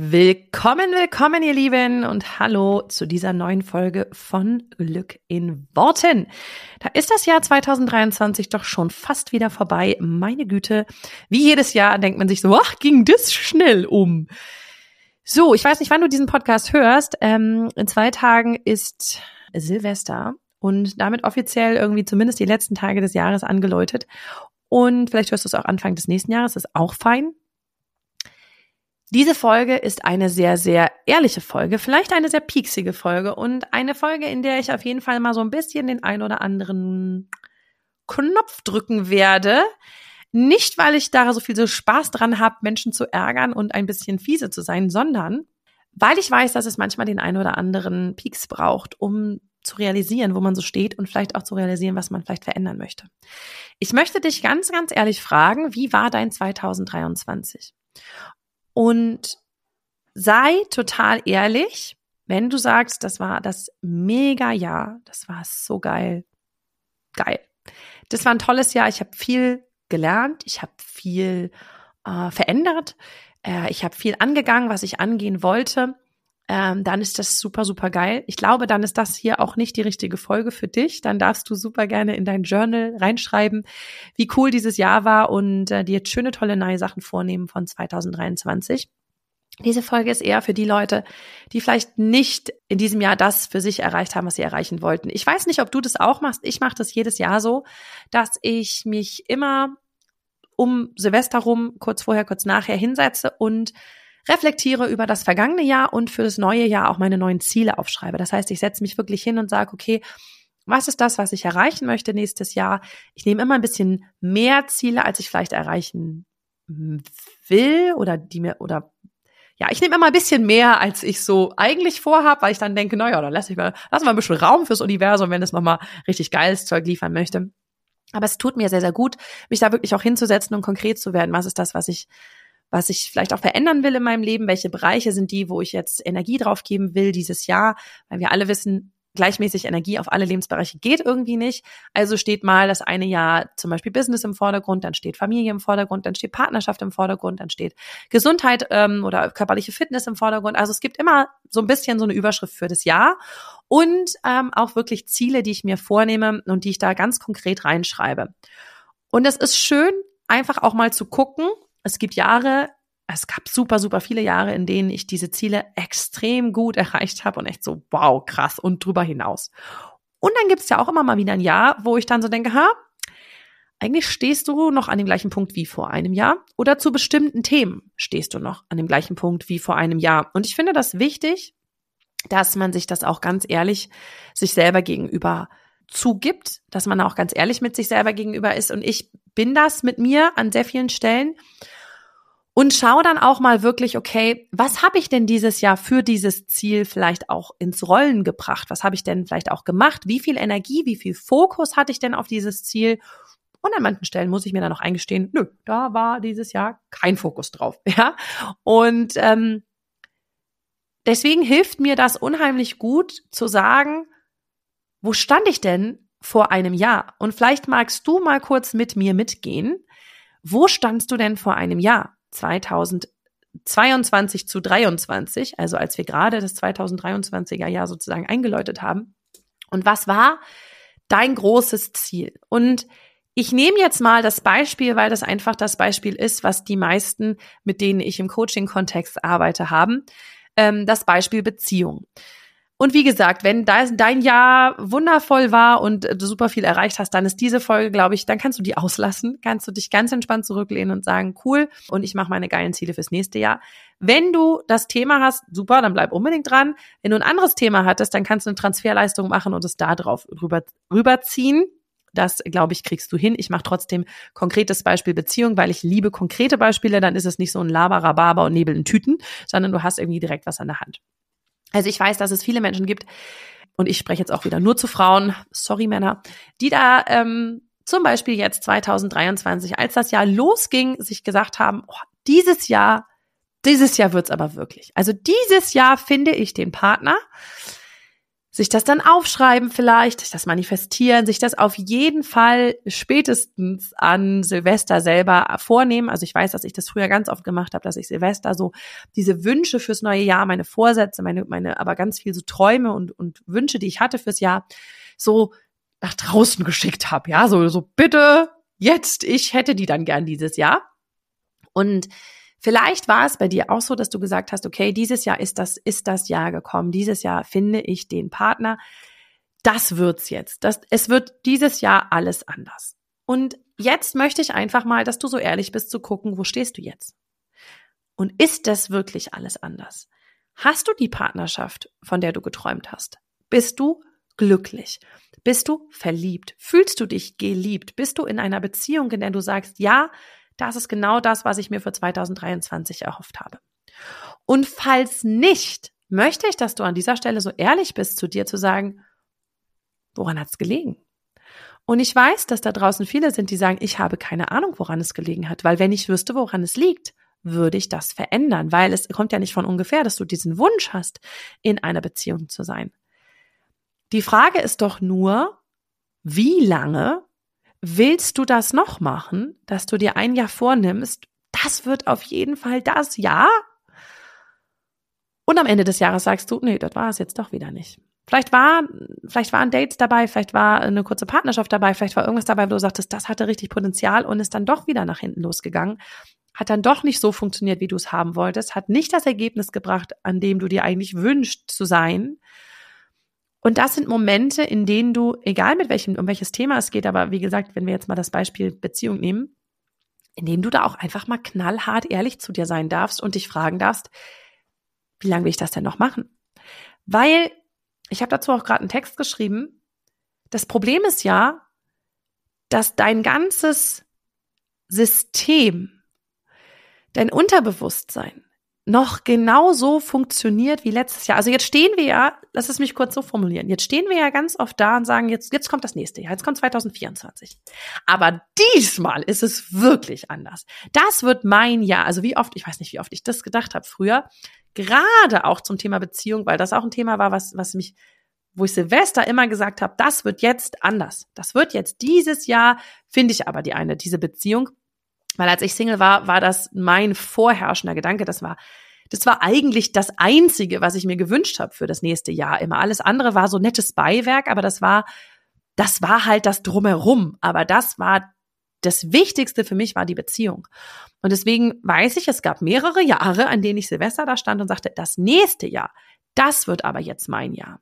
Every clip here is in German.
Willkommen, willkommen, ihr Lieben und hallo zu dieser neuen Folge von Glück in Worten. Da ist das Jahr 2023 doch schon fast wieder vorbei. Meine Güte, wie jedes Jahr denkt man sich so, ach, ging das schnell um. So, ich weiß nicht, wann du diesen Podcast hörst. Ähm, in zwei Tagen ist Silvester und damit offiziell irgendwie zumindest die letzten Tage des Jahres angeläutet. Und vielleicht hörst du es auch Anfang des nächsten Jahres, ist auch fein. Diese Folge ist eine sehr, sehr ehrliche Folge, vielleicht eine sehr pieksige Folge und eine Folge, in der ich auf jeden Fall mal so ein bisschen den ein oder anderen Knopf drücken werde. Nicht, weil ich da so viel so Spaß dran habe, Menschen zu ärgern und ein bisschen fiese zu sein, sondern weil ich weiß, dass es manchmal den ein oder anderen Pieks braucht, um zu realisieren, wo man so steht und vielleicht auch zu realisieren, was man vielleicht verändern möchte. Ich möchte dich ganz, ganz ehrlich fragen, wie war dein 2023? Und sei total ehrlich, wenn du sagst, das war das mega Jahr, das war so geil. Geil. Das war ein tolles Jahr. Ich habe viel gelernt, ich habe viel äh, verändert, äh, ich habe viel angegangen, was ich angehen wollte. Ähm, dann ist das super, super geil. Ich glaube, dann ist das hier auch nicht die richtige Folge für dich. Dann darfst du super gerne in dein Journal reinschreiben, wie cool dieses Jahr war und äh, dir schöne, tolle neue Sachen vornehmen von 2023. Diese Folge ist eher für die Leute, die vielleicht nicht in diesem Jahr das für sich erreicht haben, was sie erreichen wollten. Ich weiß nicht, ob du das auch machst. Ich mache das jedes Jahr so, dass ich mich immer um Silvester rum, kurz vorher, kurz nachher hinsetze und reflektiere über das vergangene Jahr und für das neue Jahr auch meine neuen Ziele aufschreibe. Das heißt, ich setze mich wirklich hin und sage, okay, was ist das, was ich erreichen möchte nächstes Jahr? Ich nehme immer ein bisschen mehr Ziele, als ich vielleicht erreichen will oder die mir oder ja, ich nehme immer ein bisschen mehr, als ich so eigentlich vorhabe, weil ich dann denke, naja, dann lass ich mal, lass mal ein bisschen Raum fürs Universum, wenn es nochmal richtig geiles Zeug liefern möchte. Aber es tut mir sehr, sehr gut, mich da wirklich auch hinzusetzen und konkret zu werden. Was ist das, was ich, was ich vielleicht auch verändern will in meinem Leben? Welche Bereiche sind die, wo ich jetzt Energie drauf geben will dieses Jahr? Weil wir alle wissen, gleichmäßig Energie auf alle Lebensbereiche geht irgendwie nicht. Also steht mal das eine Jahr zum Beispiel Business im Vordergrund, dann steht Familie im Vordergrund, dann steht Partnerschaft im Vordergrund, dann steht Gesundheit ähm, oder körperliche Fitness im Vordergrund. Also es gibt immer so ein bisschen so eine Überschrift für das Jahr und ähm, auch wirklich Ziele, die ich mir vornehme und die ich da ganz konkret reinschreibe. Und es ist schön, einfach auch mal zu gucken. Es gibt Jahre, es gab super, super viele Jahre, in denen ich diese Ziele extrem gut erreicht habe und echt so, wow, krass und drüber hinaus. Und dann gibt es ja auch immer mal wieder ein Jahr, wo ich dann so denke, ha, eigentlich stehst du noch an dem gleichen Punkt wie vor einem Jahr oder zu bestimmten Themen stehst du noch an dem gleichen Punkt wie vor einem Jahr. Und ich finde das wichtig, dass man sich das auch ganz ehrlich sich selber gegenüber zugibt, dass man auch ganz ehrlich mit sich selber gegenüber ist. Und ich bin das mit mir an sehr vielen Stellen und schau dann auch mal wirklich, okay, was habe ich denn dieses Jahr für dieses Ziel vielleicht auch ins Rollen gebracht? Was habe ich denn vielleicht auch gemacht? Wie viel Energie, wie viel Fokus hatte ich denn auf dieses Ziel? Und an manchen Stellen muss ich mir dann noch eingestehen, nö, da war dieses Jahr kein Fokus drauf. Ja. Und ähm, deswegen hilft mir das unheimlich gut zu sagen, wo stand ich denn vor einem Jahr? Und vielleicht magst du mal kurz mit mir mitgehen. Wo standst du denn vor einem Jahr? 2022 zu 23, also als wir gerade das 2023er Jahr sozusagen eingeläutet haben. Und was war dein großes Ziel? Und ich nehme jetzt mal das Beispiel, weil das einfach das Beispiel ist, was die meisten, mit denen ich im Coaching-Kontext arbeite, haben. Ähm, das Beispiel Beziehung. Und wie gesagt, wenn dein Jahr wundervoll war und du super viel erreicht hast, dann ist diese Folge, glaube ich, dann kannst du die auslassen, kannst du dich ganz entspannt zurücklehnen und sagen, cool, und ich mache meine geilen Ziele fürs nächste Jahr. Wenn du das Thema hast, super, dann bleib unbedingt dran. Wenn du ein anderes Thema hattest, dann kannst du eine Transferleistung machen und es da drauf rüber, rüberziehen. Das, glaube ich, kriegst du hin. Ich mache trotzdem konkretes Beispiel Beziehung, weil ich liebe konkrete Beispiele. Dann ist es nicht so ein Laber, und Nebel in Tüten, sondern du hast irgendwie direkt was an der Hand. Also ich weiß, dass es viele Menschen gibt, und ich spreche jetzt auch wieder nur zu Frauen, sorry Männer, die da ähm, zum Beispiel jetzt 2023, als das Jahr losging, sich gesagt haben, oh, dieses Jahr, dieses Jahr wird's aber wirklich. Also dieses Jahr finde ich den Partner, sich das dann aufschreiben vielleicht, sich das manifestieren, sich das auf jeden Fall spätestens an Silvester selber vornehmen. Also ich weiß, dass ich das früher ganz oft gemacht habe, dass ich Silvester so diese Wünsche fürs neue Jahr, meine Vorsätze, meine, meine, aber ganz viel so Träume und, und Wünsche, die ich hatte fürs Jahr, so nach draußen geschickt habe. Ja, so, so bitte jetzt, ich hätte die dann gern dieses Jahr. Und Vielleicht war es bei dir auch so, dass du gesagt hast, okay, dieses Jahr ist das, ist das Jahr gekommen. Dieses Jahr finde ich den Partner. Das wird's jetzt. Das, es wird dieses Jahr alles anders. Und jetzt möchte ich einfach mal, dass du so ehrlich bist zu gucken, wo stehst du jetzt? Und ist das wirklich alles anders? Hast du die Partnerschaft, von der du geträumt hast? Bist du glücklich? Bist du verliebt? Fühlst du dich geliebt? Bist du in einer Beziehung, in der du sagst, ja, das ist genau das, was ich mir für 2023 erhofft habe. Und falls nicht, möchte ich, dass du an dieser Stelle so ehrlich bist zu dir zu sagen, woran hat es gelegen? Und ich weiß, dass da draußen viele sind, die sagen, ich habe keine Ahnung, woran es gelegen hat, weil wenn ich wüsste, woran es liegt, würde ich das verändern, weil es kommt ja nicht von ungefähr, dass du diesen Wunsch hast, in einer Beziehung zu sein. Die Frage ist doch nur, wie lange willst du das noch machen, dass du dir ein Jahr vornimmst, das wird auf jeden Fall das Jahr? Und am Ende des Jahres sagst du, nee, das war es jetzt doch wieder nicht. Vielleicht war, vielleicht waren Dates dabei, vielleicht war eine kurze Partnerschaft dabei, vielleicht war irgendwas dabei, wo du sagtest, das hatte richtig Potenzial und ist dann doch wieder nach hinten losgegangen. Hat dann doch nicht so funktioniert, wie du es haben wolltest, hat nicht das Ergebnis gebracht, an dem du dir eigentlich wünschst zu sein. Und das sind Momente, in denen du, egal mit welchem, um welches Thema es geht, aber wie gesagt, wenn wir jetzt mal das Beispiel Beziehung nehmen, in denen du da auch einfach mal knallhart ehrlich zu dir sein darfst und dich fragen darfst, wie lange will ich das denn noch machen? Weil, ich habe dazu auch gerade einen Text geschrieben, das Problem ist ja, dass dein ganzes System, dein Unterbewusstsein, noch genauso funktioniert wie letztes Jahr. Also jetzt stehen wir ja, lass es mich kurz so formulieren, jetzt stehen wir ja ganz oft da und sagen, jetzt, jetzt kommt das nächste Jahr, jetzt kommt 2024. Aber diesmal ist es wirklich anders. Das wird mein Jahr. Also wie oft, ich weiß nicht, wie oft ich das gedacht habe früher, gerade auch zum Thema Beziehung, weil das auch ein Thema war, was, was mich, wo ich Silvester immer gesagt habe, das wird jetzt anders. Das wird jetzt dieses Jahr, finde ich aber die eine, diese Beziehung weil als ich Single war, war das mein vorherrschender Gedanke. Das war, das war eigentlich das Einzige, was ich mir gewünscht habe für das nächste Jahr. Immer alles andere war so nettes Beiwerk, aber das war, das war halt das Drumherum. Aber das war das Wichtigste für mich war die Beziehung. Und deswegen weiß ich, es gab mehrere Jahre, an denen ich Silvester da stand und sagte, das nächste Jahr, das wird aber jetzt mein Jahr.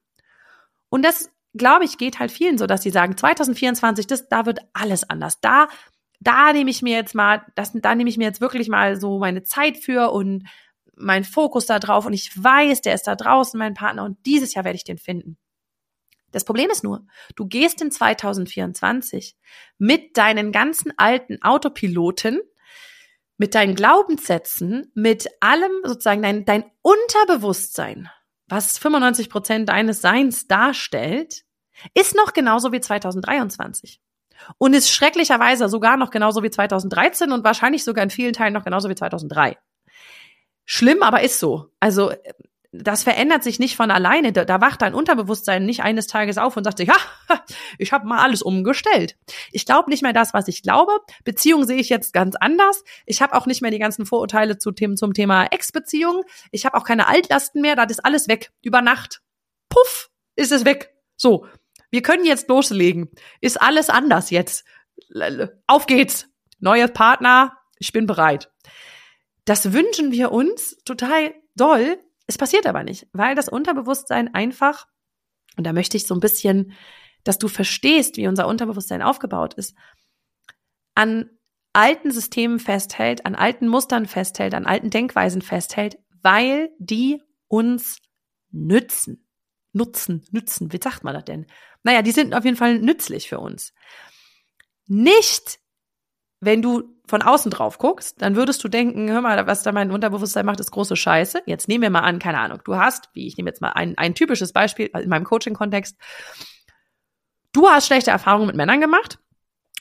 Und das, glaube ich, geht halt vielen so, dass sie sagen, 2024, das, da wird alles anders. Da da nehme ich mir jetzt mal, das, da nehme ich mir jetzt wirklich mal so meine Zeit für und mein Fokus da drauf und ich weiß, der ist da draußen, mein Partner und dieses Jahr werde ich den finden. Das Problem ist nur, du gehst in 2024 mit deinen ganzen alten Autopiloten, mit deinen Glaubenssätzen, mit allem sozusagen dein, dein Unterbewusstsein, was 95 Prozent deines Seins darstellt, ist noch genauso wie 2023 und ist schrecklicherweise sogar noch genauso wie 2013 und wahrscheinlich sogar in vielen Teilen noch genauso wie 2003. Schlimm, aber ist so. Also das verändert sich nicht von alleine. Da, da wacht dein Unterbewusstsein nicht eines Tages auf und sagt sich, ja, ich habe mal alles umgestellt. Ich glaube nicht mehr das, was ich glaube. Beziehung sehe ich jetzt ganz anders. Ich habe auch nicht mehr die ganzen Vorurteile zu Themen, zum Thema Ex-Beziehung. Ich habe auch keine Altlasten mehr. Das ist alles weg. Über Nacht. Puff, ist es weg. So, wir können jetzt loslegen. Ist alles anders jetzt. Auf geht's. Neue Partner. Ich bin bereit. Das wünschen wir uns total doll. Es passiert aber nicht, weil das Unterbewusstsein einfach, und da möchte ich so ein bisschen, dass du verstehst, wie unser Unterbewusstsein aufgebaut ist, an alten Systemen festhält, an alten Mustern festhält, an alten Denkweisen festhält, weil die uns nützen nutzen, nützen, wie sagt man das denn? Naja, die sind auf jeden Fall nützlich für uns. Nicht, wenn du von außen drauf guckst, dann würdest du denken, hör mal, was da mein Unterbewusstsein macht, ist große Scheiße. Jetzt nehmen wir mal an, keine Ahnung, du hast, wie ich nehme jetzt mal ein, ein typisches Beispiel in meinem Coaching-Kontext, du hast schlechte Erfahrungen mit Männern gemacht.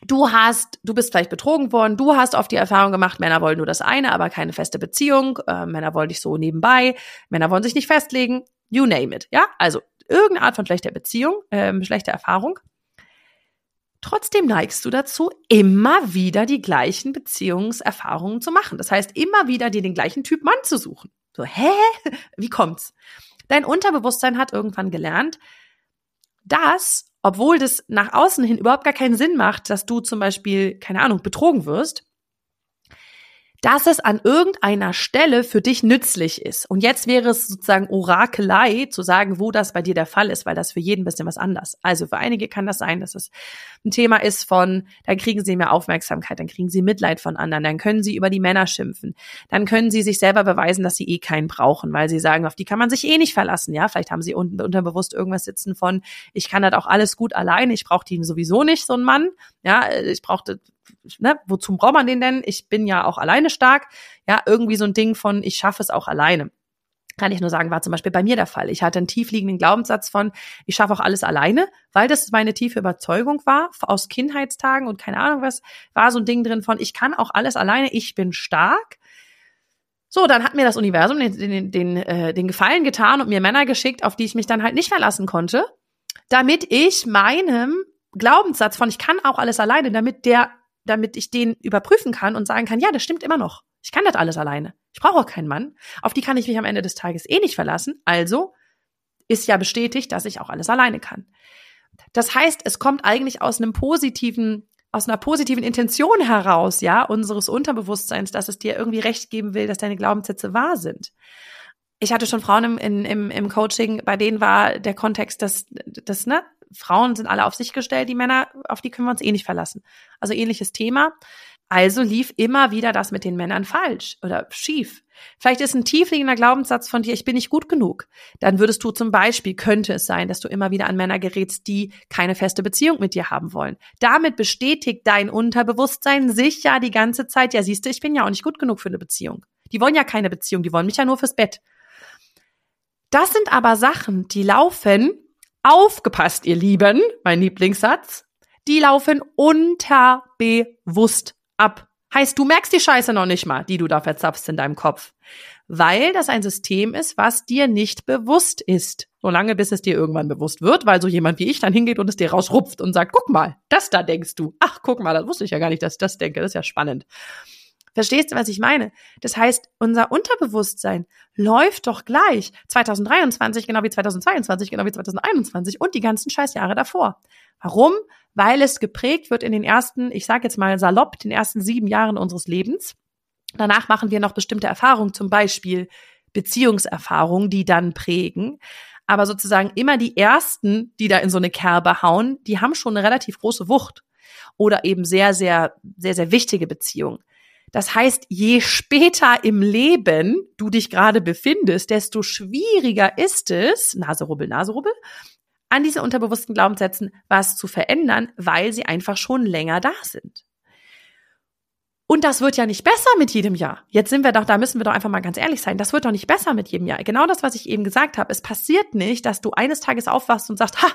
Du hast, du bist vielleicht betrogen worden, du hast oft die Erfahrung gemacht, Männer wollen nur das eine, aber keine feste Beziehung, äh, Männer wollen dich so nebenbei, Männer wollen sich nicht festlegen, you name it, ja? Also irgendeine Art von schlechter Beziehung, ähm, schlechter Erfahrung. Trotzdem neigst du dazu, immer wieder die gleichen Beziehungserfahrungen zu machen. Das heißt, immer wieder dir den gleichen Typ Mann zu suchen. So, hä? Wie kommt's? Dein Unterbewusstsein hat irgendwann gelernt, dass, obwohl das nach außen hin überhaupt gar keinen Sinn macht, dass du zum Beispiel, keine Ahnung, betrogen wirst, dass es an irgendeiner Stelle für dich nützlich ist. Und jetzt wäre es sozusagen Orakelei zu sagen, wo das bei dir der Fall ist, weil das für jeden ein bisschen was anders. Also für einige kann das sein, dass es ein Thema ist von, dann kriegen sie mehr Aufmerksamkeit, dann kriegen sie Mitleid von anderen, dann können sie über die Männer schimpfen, dann können sie sich selber beweisen, dass sie eh keinen brauchen, weil sie sagen, auf die kann man sich eh nicht verlassen. Ja, vielleicht haben sie unten unterbewusst irgendwas sitzen von, ich kann das auch alles gut allein, ich brauche die sowieso nicht, so ein Mann. Ja, ich brauchte ne, wozu braucht man den denn? Ich bin ja auch alleine stark. Ja, irgendwie so ein Ding von, ich schaffe es auch alleine. Kann ich nur sagen, war zum Beispiel bei mir der Fall. Ich hatte einen tiefliegenden Glaubenssatz von, ich schaffe auch alles alleine, weil das meine tiefe Überzeugung war, aus Kindheitstagen und keine Ahnung was, war so ein Ding drin von, ich kann auch alles alleine, ich bin stark. So, dann hat mir das Universum den, den, den, äh, den Gefallen getan und mir Männer geschickt, auf die ich mich dann halt nicht verlassen konnte, damit ich meinem Glaubenssatz von, ich kann auch alles alleine, damit der damit ich den überprüfen kann und sagen kann, ja, das stimmt immer noch. Ich kann das alles alleine. Ich brauche auch keinen Mann. Auf die kann ich mich am Ende des Tages eh nicht verlassen. Also ist ja bestätigt, dass ich auch alles alleine kann. Das heißt, es kommt eigentlich aus einem positiven, aus einer positiven Intention heraus, ja, unseres Unterbewusstseins, dass es dir irgendwie recht geben will, dass deine Glaubenssätze wahr sind. Ich hatte schon Frauen im, im, im Coaching, bei denen war der Kontext, dass, dass ne, Frauen sind alle auf sich gestellt, die Männer, auf die können wir uns eh nicht verlassen. Also ähnliches Thema. Also lief immer wieder das mit den Männern falsch oder schief. Vielleicht ist ein tiefliegender Glaubenssatz von dir, ich bin nicht gut genug. Dann würdest du zum Beispiel, könnte es sein, dass du immer wieder an Männer gerätst, die keine feste Beziehung mit dir haben wollen. Damit bestätigt dein Unterbewusstsein sich ja die ganze Zeit, ja siehst du, ich bin ja auch nicht gut genug für eine Beziehung. Die wollen ja keine Beziehung, die wollen mich ja nur fürs Bett. Das sind aber Sachen, die laufen Aufgepasst, ihr Lieben, mein Lieblingssatz. Die laufen unterbewusst ab. Heißt, du merkst die Scheiße noch nicht mal, die du da verzapfst in deinem Kopf. Weil das ein System ist, was dir nicht bewusst ist. Solange bis es dir irgendwann bewusst wird, weil so jemand wie ich dann hingeht und es dir rausrupft und sagt, guck mal, das da denkst du. Ach, guck mal, das wusste ich ja gar nicht, dass ich das denke. Das ist ja spannend. Verstehst du, was ich meine? Das heißt, unser Unterbewusstsein läuft doch gleich 2023 genau wie 2022, genau wie 2021 und die ganzen Scheißjahre davor. Warum? Weil es geprägt wird in den ersten, ich sage jetzt mal salopp, den ersten sieben Jahren unseres Lebens. Danach machen wir noch bestimmte Erfahrungen, zum Beispiel Beziehungserfahrungen, die dann prägen. Aber sozusagen immer die ersten, die da in so eine Kerbe hauen, die haben schon eine relativ große Wucht. Oder eben sehr, sehr, sehr, sehr wichtige Beziehungen. Das heißt, je später im Leben du dich gerade befindest, desto schwieriger ist es, Naserubbel, Naserubbel, an diese unterbewussten Glaubenssätzen was zu verändern, weil sie einfach schon länger da sind. Und das wird ja nicht besser mit jedem Jahr. Jetzt sind wir doch, da müssen wir doch einfach mal ganz ehrlich sein. Das wird doch nicht besser mit jedem Jahr. Genau das, was ich eben gesagt habe. Es passiert nicht, dass du eines Tages aufwachst und sagst, ha,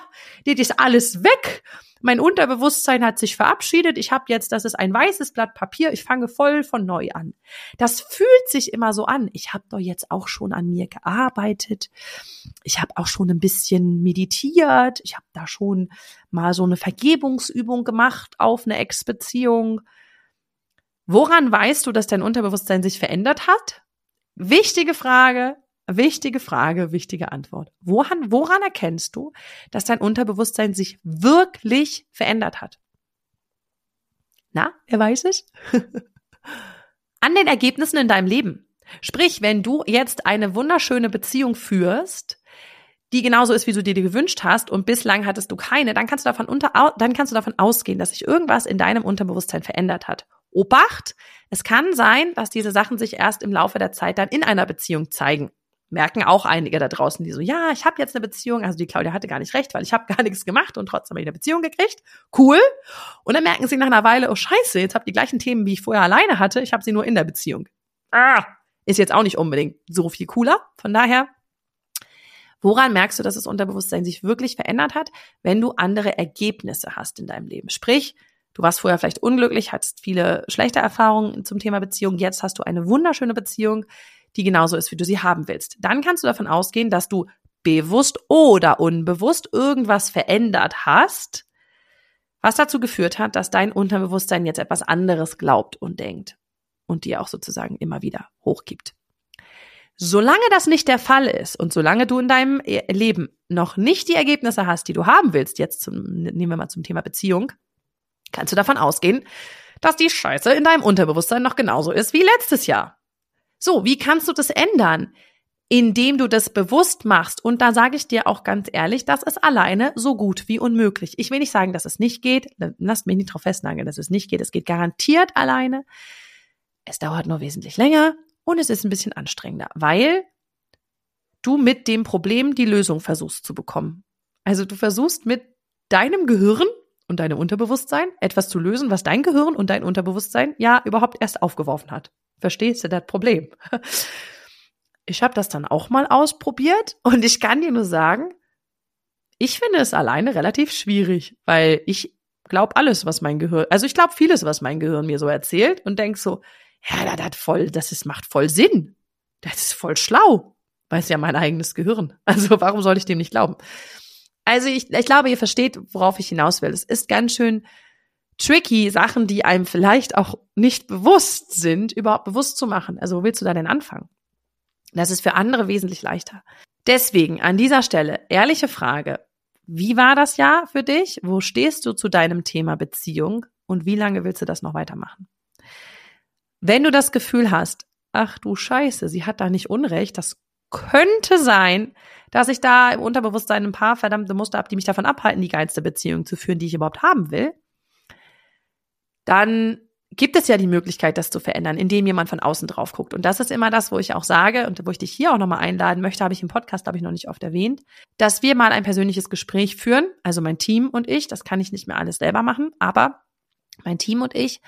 dir ist alles weg. Mein Unterbewusstsein hat sich verabschiedet. Ich habe jetzt, das ist ein weißes Blatt Papier. Ich fange voll von neu an. Das fühlt sich immer so an. Ich habe doch jetzt auch schon an mir gearbeitet. Ich habe auch schon ein bisschen meditiert. Ich habe da schon mal so eine Vergebungsübung gemacht auf eine Ex-Beziehung. Woran weißt du, dass dein Unterbewusstsein sich verändert hat? Wichtige Frage, wichtige Frage, wichtige Antwort. Woran, woran erkennst du, dass dein Unterbewusstsein sich wirklich verändert hat? Na, wer weiß es? An den Ergebnissen in deinem Leben. Sprich, wenn du jetzt eine wunderschöne Beziehung führst, die genauso ist, wie du dir die gewünscht hast und bislang hattest du keine, dann kannst du davon unter, dann kannst du davon ausgehen, dass sich irgendwas in deinem Unterbewusstsein verändert hat. Obacht, es kann sein, dass diese Sachen sich erst im Laufe der Zeit dann in einer Beziehung zeigen. Merken auch einige da draußen, die so, ja, ich habe jetzt eine Beziehung, also die Claudia hatte gar nicht recht, weil ich habe gar nichts gemacht und trotzdem habe ich eine Beziehung gekriegt. Cool. Und dann merken sie nach einer Weile, oh scheiße, jetzt habe ich die gleichen Themen, wie ich vorher alleine hatte, ich habe sie nur in der Beziehung. Ah, ist jetzt auch nicht unbedingt so viel cooler. Von daher, woran merkst du, dass das Unterbewusstsein sich wirklich verändert hat? Wenn du andere Ergebnisse hast in deinem Leben. Sprich, Du warst vorher vielleicht unglücklich, hattest viele schlechte Erfahrungen zum Thema Beziehung. Jetzt hast du eine wunderschöne Beziehung, die genauso ist, wie du sie haben willst. Dann kannst du davon ausgehen, dass du bewusst oder unbewusst irgendwas verändert hast, was dazu geführt hat, dass dein Unterbewusstsein jetzt etwas anderes glaubt und denkt und dir auch sozusagen immer wieder hochgibt. Solange das nicht der Fall ist und solange du in deinem Leben noch nicht die Ergebnisse hast, die du haben willst, jetzt zum, nehmen wir mal zum Thema Beziehung, kannst du davon ausgehen, dass die Scheiße in deinem Unterbewusstsein noch genauso ist wie letztes Jahr. So, wie kannst du das ändern? Indem du das bewusst machst. Und da sage ich dir auch ganz ehrlich, das ist alleine so gut wie unmöglich. Ich will nicht sagen, dass es nicht geht. Lasst mich nicht drauf festnageln, dass es nicht geht. Es geht garantiert alleine. Es dauert nur wesentlich länger und es ist ein bisschen anstrengender, weil du mit dem Problem die Lösung versuchst zu bekommen. Also du versuchst mit deinem Gehirn und deinem Unterbewusstsein etwas zu lösen, was dein Gehirn und dein Unterbewusstsein ja überhaupt erst aufgeworfen hat. Verstehst du das Problem? Ich habe das dann auch mal ausprobiert und ich kann dir nur sagen, ich finde es alleine relativ schwierig, weil ich glaube alles, was mein Gehirn, also ich glaube vieles, was mein Gehirn mir so erzählt und denk so, ja, das hat voll, das ist, macht voll Sinn. Das ist voll schlau. Weiß ja mein eigenes Gehirn. Also warum soll ich dem nicht glauben? Also ich, ich glaube, ihr versteht, worauf ich hinaus will. Es ist ganz schön tricky, Sachen, die einem vielleicht auch nicht bewusst sind, überhaupt bewusst zu machen. Also wo willst du da denn anfangen? Das ist für andere wesentlich leichter. Deswegen an dieser Stelle ehrliche Frage. Wie war das Jahr für dich? Wo stehst du zu deinem Thema Beziehung? Und wie lange willst du das noch weitermachen? Wenn du das Gefühl hast, ach du Scheiße, sie hat da nicht Unrecht, das könnte sein, dass ich da im Unterbewusstsein ein paar verdammte Muster habe, die mich davon abhalten, die geilste Beziehung zu führen, die ich überhaupt haben will, dann gibt es ja die Möglichkeit, das zu verändern, indem jemand von außen drauf guckt. Und das ist immer das, wo ich auch sage und wo ich dich hier auch nochmal einladen möchte, habe ich im Podcast, habe ich noch nicht oft erwähnt, dass wir mal ein persönliches Gespräch führen, also mein Team und ich, das kann ich nicht mehr alles selber machen, aber mein Team und ich,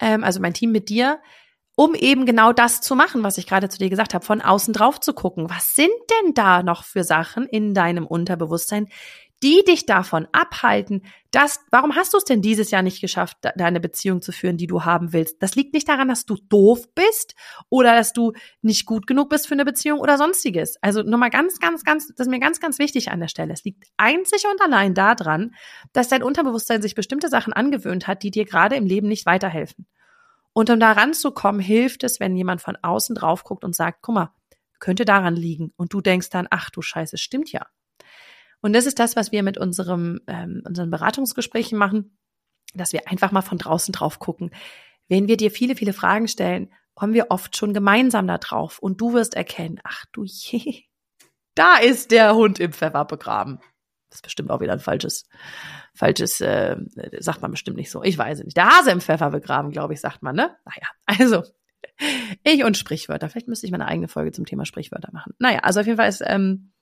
ähm, also mein Team mit dir, um eben genau das zu machen, was ich gerade zu dir gesagt habe, von außen drauf zu gucken. Was sind denn da noch für Sachen in deinem Unterbewusstsein, die dich davon abhalten, dass, warum hast du es denn dieses Jahr nicht geschafft, deine Beziehung zu führen, die du haben willst? Das liegt nicht daran, dass du doof bist oder dass du nicht gut genug bist für eine Beziehung oder sonstiges. Also nochmal ganz, ganz, ganz, das ist mir ganz, ganz wichtig an der Stelle. Es liegt einzig und allein daran, dass dein Unterbewusstsein sich bestimmte Sachen angewöhnt hat, die dir gerade im Leben nicht weiterhelfen. Und um da ranzukommen, hilft es, wenn jemand von außen drauf guckt und sagt, guck mal, könnte daran liegen. Und du denkst dann, ach du Scheiße, stimmt ja. Und das ist das, was wir mit unserem, ähm, unseren Beratungsgesprächen machen, dass wir einfach mal von draußen drauf gucken. Wenn wir dir viele, viele Fragen stellen, kommen wir oft schon gemeinsam da drauf und du wirst erkennen, ach du je, da ist der Hund im Pfeffer begraben. Das ist bestimmt auch wieder ein falsches, falsches, äh, sagt man bestimmt nicht so. Ich weiß es nicht. Der Hase im Pfeffer begraben, glaube ich, sagt man, ne? Naja, also ich und Sprichwörter. Vielleicht müsste ich mal eine eigene Folge zum Thema Sprichwörter machen. Naja, also auf jeden Fall ist, ähm,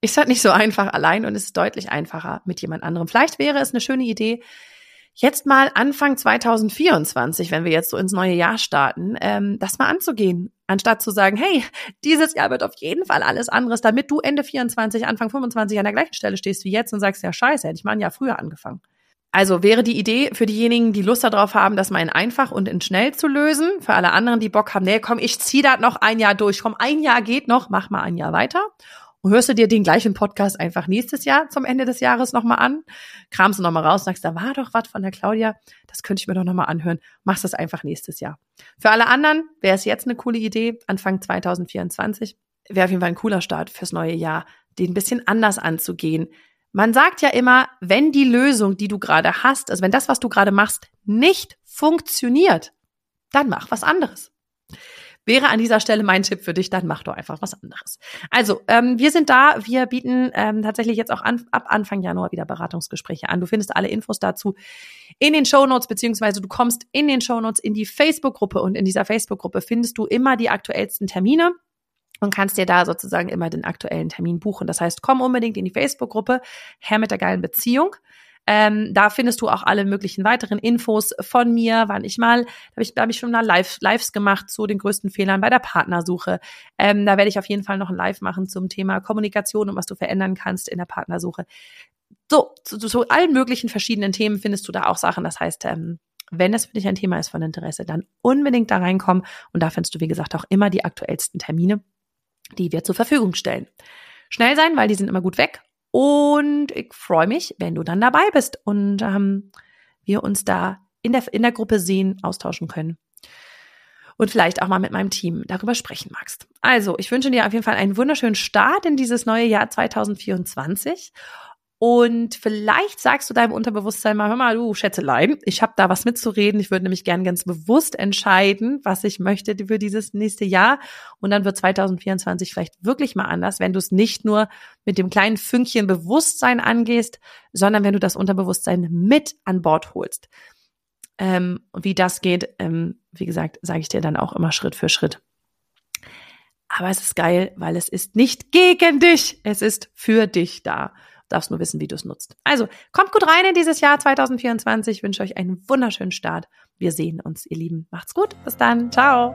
ist halt nicht so einfach allein und es ist deutlich einfacher mit jemand anderem. Vielleicht wäre es eine schöne Idee, jetzt mal Anfang 2024, wenn wir jetzt so ins neue Jahr starten, ähm, das mal anzugehen. Anstatt zu sagen, hey, dieses Jahr wird auf jeden Fall alles anderes, damit du Ende 24, Anfang 25 an der gleichen Stelle stehst wie jetzt und sagst, ja scheiße, hätte ich mal ein Jahr früher angefangen. Also wäre die Idee für diejenigen, die Lust darauf haben, das mal in einfach und in schnell zu lösen. Für alle anderen, die Bock haben, nee, komm, ich zieh das noch ein Jahr durch. Komm, ein Jahr geht noch, mach mal ein Jahr weiter. Und hörst du dir den gleichen Podcast einfach nächstes Jahr zum Ende des Jahres nochmal an, kramst du nochmal raus, sagst, da war doch was von der Claudia, das könnte ich mir doch nochmal anhören, machst das einfach nächstes Jahr. Für alle anderen wäre es jetzt eine coole Idee, Anfang 2024, wäre auf jeden Fall ein cooler Start fürs neue Jahr, den ein bisschen anders anzugehen. Man sagt ja immer, wenn die Lösung, die du gerade hast, also wenn das, was du gerade machst, nicht funktioniert, dann mach was anderes wäre an dieser Stelle mein Tipp für dich, dann mach doch einfach was anderes. Also, ähm, wir sind da, wir bieten ähm, tatsächlich jetzt auch an, ab Anfang Januar wieder Beratungsgespräche an. Du findest alle Infos dazu in den Show Notes, beziehungsweise du kommst in den Show Notes in die Facebook-Gruppe und in dieser Facebook-Gruppe findest du immer die aktuellsten Termine und kannst dir da sozusagen immer den aktuellen Termin buchen. Das heißt, komm unbedingt in die Facebook-Gruppe Herr mit der geilen Beziehung. Ähm, da findest du auch alle möglichen weiteren Infos von mir, wann ich mal, da habe ich, hab ich schon mal Live, Lives gemacht zu den größten Fehlern bei der Partnersuche. Ähm, da werde ich auf jeden Fall noch ein Live machen zum Thema Kommunikation und was du verändern kannst in der Partnersuche. So, zu, zu allen möglichen verschiedenen Themen findest du da auch Sachen. Das heißt, ähm, wenn es für dich ein Thema ist von Interesse, dann unbedingt da reinkommen. Und da findest du, wie gesagt, auch immer die aktuellsten Termine, die wir zur Verfügung stellen. Schnell sein, weil die sind immer gut weg. Und ich freue mich, wenn du dann dabei bist und ähm, wir uns da in der, in der Gruppe sehen, austauschen können und vielleicht auch mal mit meinem Team darüber sprechen magst. Also, ich wünsche dir auf jeden Fall einen wunderschönen Start in dieses neue Jahr 2024 und vielleicht sagst du deinem Unterbewusstsein mal, hör mal, du Schätzelein, ich habe da was mitzureden. Ich würde nämlich gern ganz bewusst entscheiden, was ich möchte für dieses nächste Jahr. Und dann wird 2024 vielleicht wirklich mal anders, wenn du es nicht nur mit dem kleinen Fünkchen Bewusstsein angehst, sondern wenn du das Unterbewusstsein mit an Bord holst. Ähm, wie das geht, ähm, wie gesagt, sage ich dir dann auch immer Schritt für Schritt. Aber es ist geil, weil es ist nicht gegen dich, es ist für dich da darfst nur wissen, wie du es nutzt. Also, kommt gut rein in dieses Jahr 2024. Ich wünsche euch einen wunderschönen Start. Wir sehen uns, ihr Lieben. Macht's gut. Bis dann. Ciao.